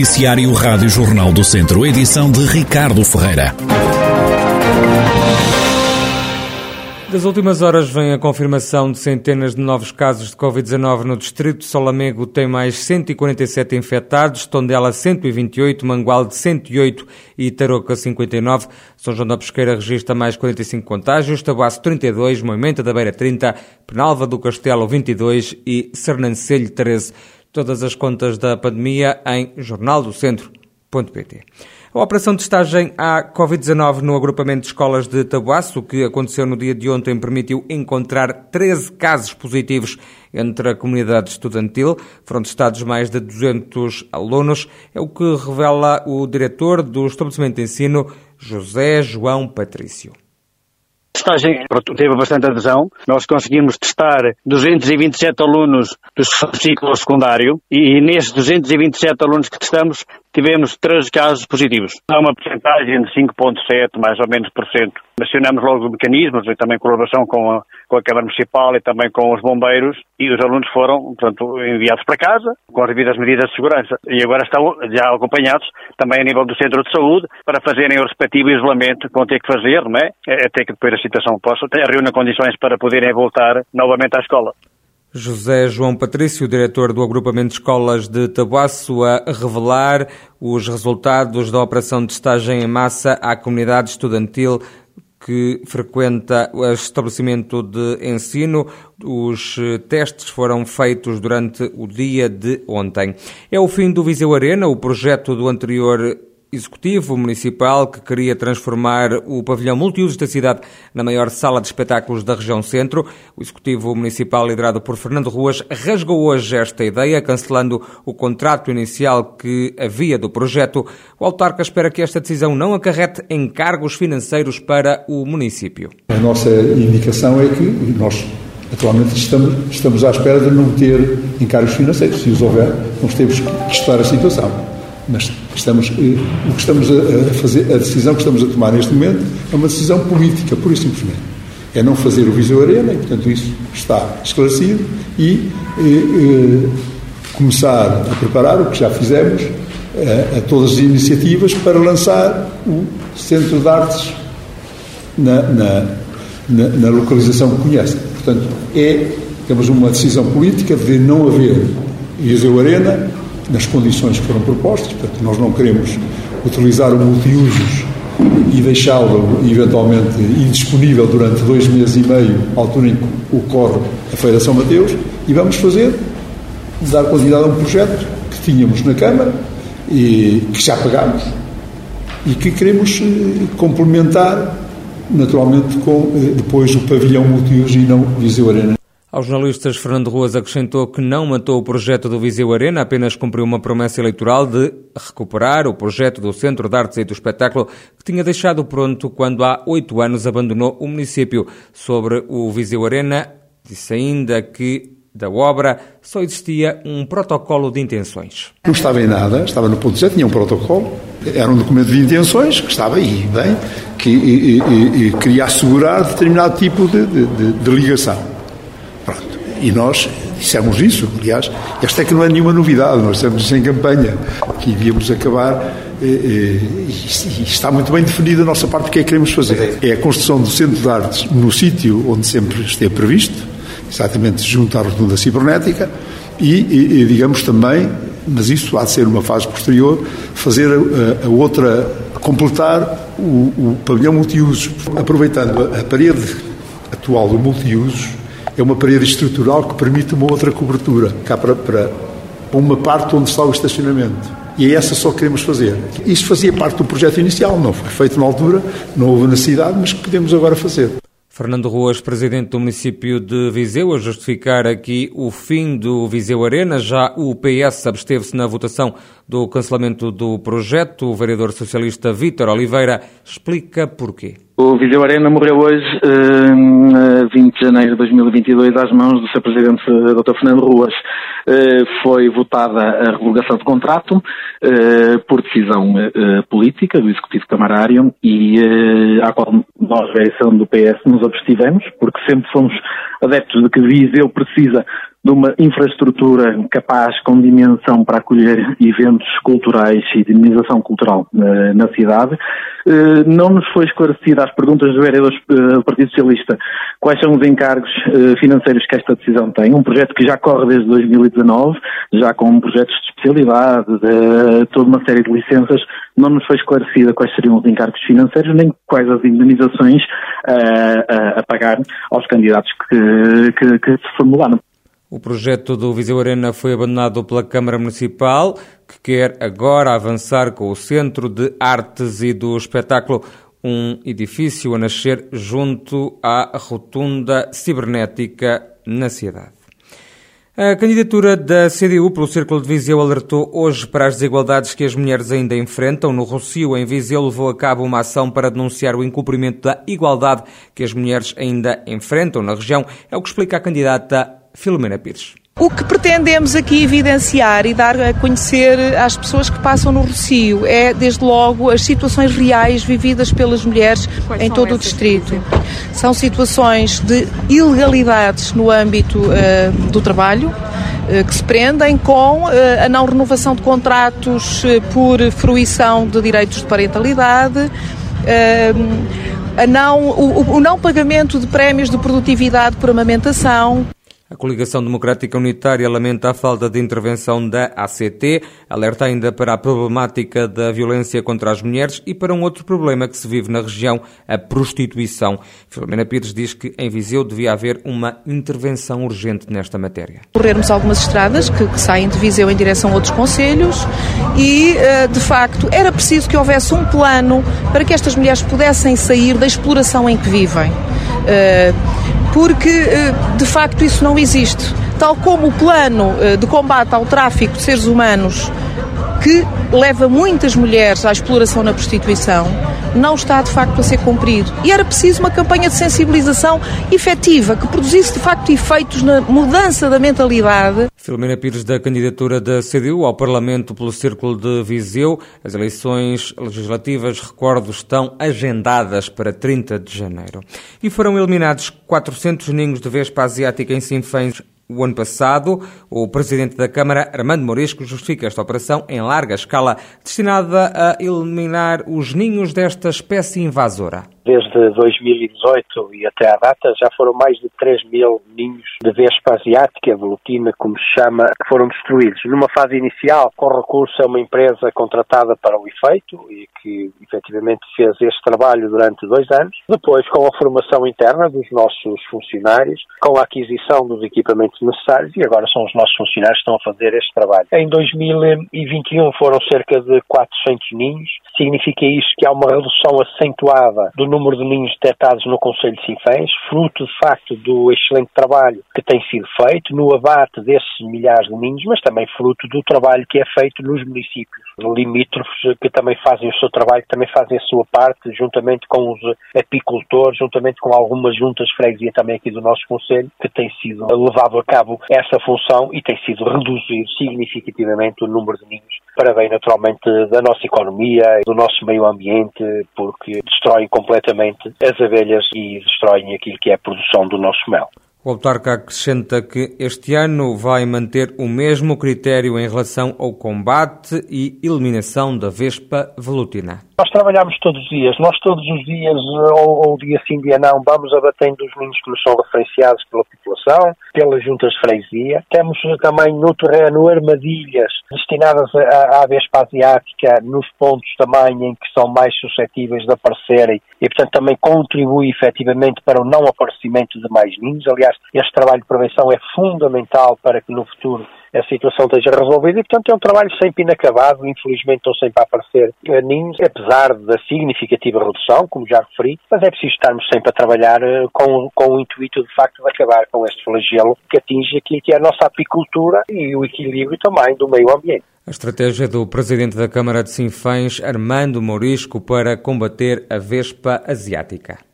Noticiário Rádio Jornal do Centro, edição de Ricardo Ferreira. Das últimas horas vem a confirmação de centenas de novos casos de Covid-19 no distrito. Solamego tem mais 147 infectados, Tondela 128, Mangualde 108 e Tarouca 59. São João da Pesqueira registra mais 45 contágios, Tabuaço 32, Moimenta da Beira 30, Penalva do Castelo 22 e Sernancelho 13. Todas as contas da pandemia em jornaldocentro.pt. A operação de testagem à Covid-19 no agrupamento de escolas de Tabuaço, que aconteceu no dia de ontem, permitiu encontrar 13 casos positivos entre a comunidade estudantil. Foram testados mais de 200 alunos. É o que revela o diretor do estabelecimento de ensino, José João Patrício testagem teve bastante adesão. Nós conseguimos testar 227 alunos do ciclo secundário e nesses 227 alunos que testamos tivemos três casos positivos. Há uma porcentagem de 5,7 mais ou menos por cento. Acionamos logo mecanismos e também colaboração com a, com a Câmara Municipal e também com os bombeiros e os alunos foram, portanto, enviados para casa com as devidas medidas de segurança e agora estão já acompanhados também a nível do centro de saúde para fazerem o respectivo isolamento que vão ter que fazer, não é? Até que depois a situação possa reúna condições para poderem voltar novamente à escola. José João Patrício, diretor do agrupamento de escolas de Tabuaço, a revelar os resultados da operação de estagem em massa à comunidade estudantil que frequenta o estabelecimento de ensino. Os testes foram feitos durante o dia de ontem. É o fim do Viseu Arena, o projeto do anterior Executivo Municipal que queria transformar o pavilhão multiusos da cidade na maior sala de espetáculos da região centro. O Executivo Municipal, liderado por Fernando Ruas, rasgou hoje esta ideia, cancelando o contrato inicial que havia do projeto. O autarca espera que esta decisão não acarrete encargos financeiros para o município. A nossa indicação é que nós Atualmente estamos, estamos à espera de não ter encargos financeiros. Se os houver, nós temos que estudar a situação. Mas estamos, eh, o que estamos a fazer, a decisão que estamos a tomar neste momento é uma decisão política, pura e simplesmente. É não fazer o Viseu Arena, e portanto isso está esclarecido, e, e, eh, e eh, começar a preparar o que já fizemos, a, a, todas as iniciativas para lançar o Centro de Artes na, na, na, na localização que conhecem. Portanto, é, temos uma decisão política de não haver Viseu Arena nas condições que foram propostas. Portanto, nós não queremos utilizar o multiusos e deixá-lo eventualmente indisponível durante dois meses e meio, altura em que ocorre a Feira São Mateus, e vamos fazer, dar quantidade a um projeto que tínhamos na Câmara e que já pagámos e que queremos eh, complementar naturalmente com eh, depois o pavilhão multiuso e não Viseu Arena. Aos jornalistas, Fernando Ruas acrescentou que não matou o projeto do Viseu Arena, apenas cumpriu uma promessa eleitoral de recuperar o projeto do Centro de Artes e do Espetáculo que tinha deixado pronto quando há oito anos abandonou o município. Sobre o Viseu Arena, disse ainda que da obra só existia um protocolo de intenções. Não estava em nada, estava no ponto zero, tinha um protocolo, era um documento de intenções que estava aí, bem, que e, e, e, queria assegurar determinado tipo de, de, de, de ligação. E nós dissemos isso, aliás, esta é que não é nenhuma novidade, nós dissemos isso em campanha, que iríamos acabar e, e, e, está muito bem definida a nossa parte do que é que queremos fazer. É a construção do Centro de Artes no sítio onde sempre esteve previsto, exatamente junto à rotunda cibernética, e, digamos também, mas isso há de ser uma fase posterior, fazer a, a outra, completar o, o pavilhão multiusos, aproveitando a, a parede atual do multiusos, é uma parede estrutural que permite uma outra cobertura, cá para, para uma parte onde está o estacionamento. E é essa só que queremos fazer. Isto fazia parte do projeto inicial, não foi feito na altura, não houve necessidade, mas que podemos agora fazer. Fernando Ruas, presidente do município de Viseu, a justificar aqui o fim do Viseu Arena. Já o PS absteve-se na votação do cancelamento do projeto. O vereador socialista Vítor Oliveira explica porquê. O Viseu Arena morreu hoje, eh, 20 de janeiro de 2022, às mãos do seu presidente, eh, Dr. Fernando Ruas. Eh, foi votada a revogação de contrato eh, por decisão política do Executivo Camarário e à qual nós, a eleição do PS, nos abstivemos, porque sempre fomos adeptos de que Viseu precisa de uma infraestrutura capaz com dimensão para acolher eventos culturais e dinamização cultural uh, na cidade. Uh, não nos foi esclarecida às perguntas dos vereadores uh, do Partido Socialista quais são os encargos financeiros que esta decisão tem. Um projeto que já corre desde 2019, já com projetos de especialidade, de toda uma série de licenças, não nos foi esclarecida quais seriam os encargos financeiros, nem quais as indemnizações a pagar aos candidatos que, que, que se formularam. O projeto do Viseu Arena foi abandonado pela Câmara Municipal, que quer agora avançar com o Centro de Artes e do Espetáculo, um edifício a nascer junto à rotunda cibernética na cidade. A candidatura da CDU pelo Círculo de Viseu alertou hoje para as desigualdades que as mulheres ainda enfrentam. No Rocio, em Viseu, levou a cabo uma ação para denunciar o incumprimento da igualdade que as mulheres ainda enfrentam na região. É o que explica a candidata Filomena Pires. O que pretendemos aqui evidenciar e dar a conhecer às pessoas que passam no Rocio é, desde logo, as situações reais vividas pelas mulheres Quais em todo o distrito. São situações de ilegalidades no âmbito uh, do trabalho, uh, que se prendem com uh, a não renovação de contratos por fruição de direitos de parentalidade, a não, o, o não pagamento de prémios de produtividade por amamentação. A Coligação Democrática Unitária lamenta a falta de intervenção da ACT, alerta ainda para a problemática da violência contra as mulheres e para um outro problema que se vive na região, a prostituição. Filomena Pires diz que em Viseu devia haver uma intervenção urgente nesta matéria. Corrermos algumas estradas que, que saem de Viseu em direção a outros conselhos e, eh, de facto, era preciso que houvesse um plano para que estas mulheres pudessem sair da exploração em que vivem eh, porque eh, de facto isso não existe. Tal como o plano eh, de combate ao tráfico de seres humanos, que leva muitas mulheres à exploração na prostituição, não está de facto a ser cumprido. E era preciso uma campanha de sensibilização efetiva, que produzisse de facto efeitos na mudança da mentalidade. Filomena Pires, da candidatura da CDU ao Parlamento pelo Círculo de Viseu, as eleições legislativas, recordo, estão agendadas para 30 de janeiro. E foram eliminados 400 ninhos de vespa asiática em Sinfãs o ano passado, o presidente da Câmara, Armando Morisco, justifica esta operação em larga escala, destinada a eliminar os ninhos desta espécie invasora. Desde 2018 e até à data já foram mais de 3 mil ninhos de vespa asiática, velutina, como se chama, que foram destruídos. Numa fase inicial, com recurso a uma empresa contratada para o efeito e que efetivamente fez este trabalho durante dois anos. Depois, com a formação interna dos nossos funcionários, com a aquisição dos equipamentos necessários e agora são os nossos funcionários que estão a fazer este trabalho. Em 2021 foram cerca de 400 ninhos. Significa isto que há uma redução acentuada do número de ninhos detectados no Conselho de Sinfãs, fruto de facto do excelente trabalho que tem sido feito no abate desses milhares de ninhos, mas também fruto do trabalho que é feito nos municípios limítrofes que também fazem o seu trabalho, que também fazem a sua parte, juntamente com os apicultores, juntamente com algumas juntas freguesia também aqui do nosso Conselho, que tem sido levado a cabo essa função e tem sido reduzido significativamente o número de ninhos para bem naturalmente da nossa economia, do nosso meio ambiente, porque destroem completamente as abelhas e destroem aquilo que é a produção do nosso mel. O autarca acrescenta que este ano vai manter o mesmo critério em relação ao combate e eliminação da vespa velutina. Nós trabalhamos todos os dias, nós todos os dias, ou, ou dia sim, dia não, vamos abatendo os ninhos que nos são referenciados pela população, pelas juntas de freguesia. Temos também no terreno armadilhas destinadas à, à vespa asiática nos pontos também em que são mais suscetíveis de aparecerem e, portanto, também contribui efetivamente para o não aparecimento de mais ninhos. Aliás, este trabalho de prevenção é fundamental para que no futuro a situação esteja resolvida e, portanto, é um trabalho sempre inacabado. Infelizmente, estão sempre a aparecer ninhos, apesar da significativa redução, como já referi, mas é preciso estarmos sempre a trabalhar eh, com, com o intuito, de facto, de acabar com este flagelo que atinge aquilo que é a nossa apicultura e o equilíbrio também do meio ambiente. A estratégia do presidente da Câmara de Sinfãs, Armando Mourisco, para combater a vespa asiática.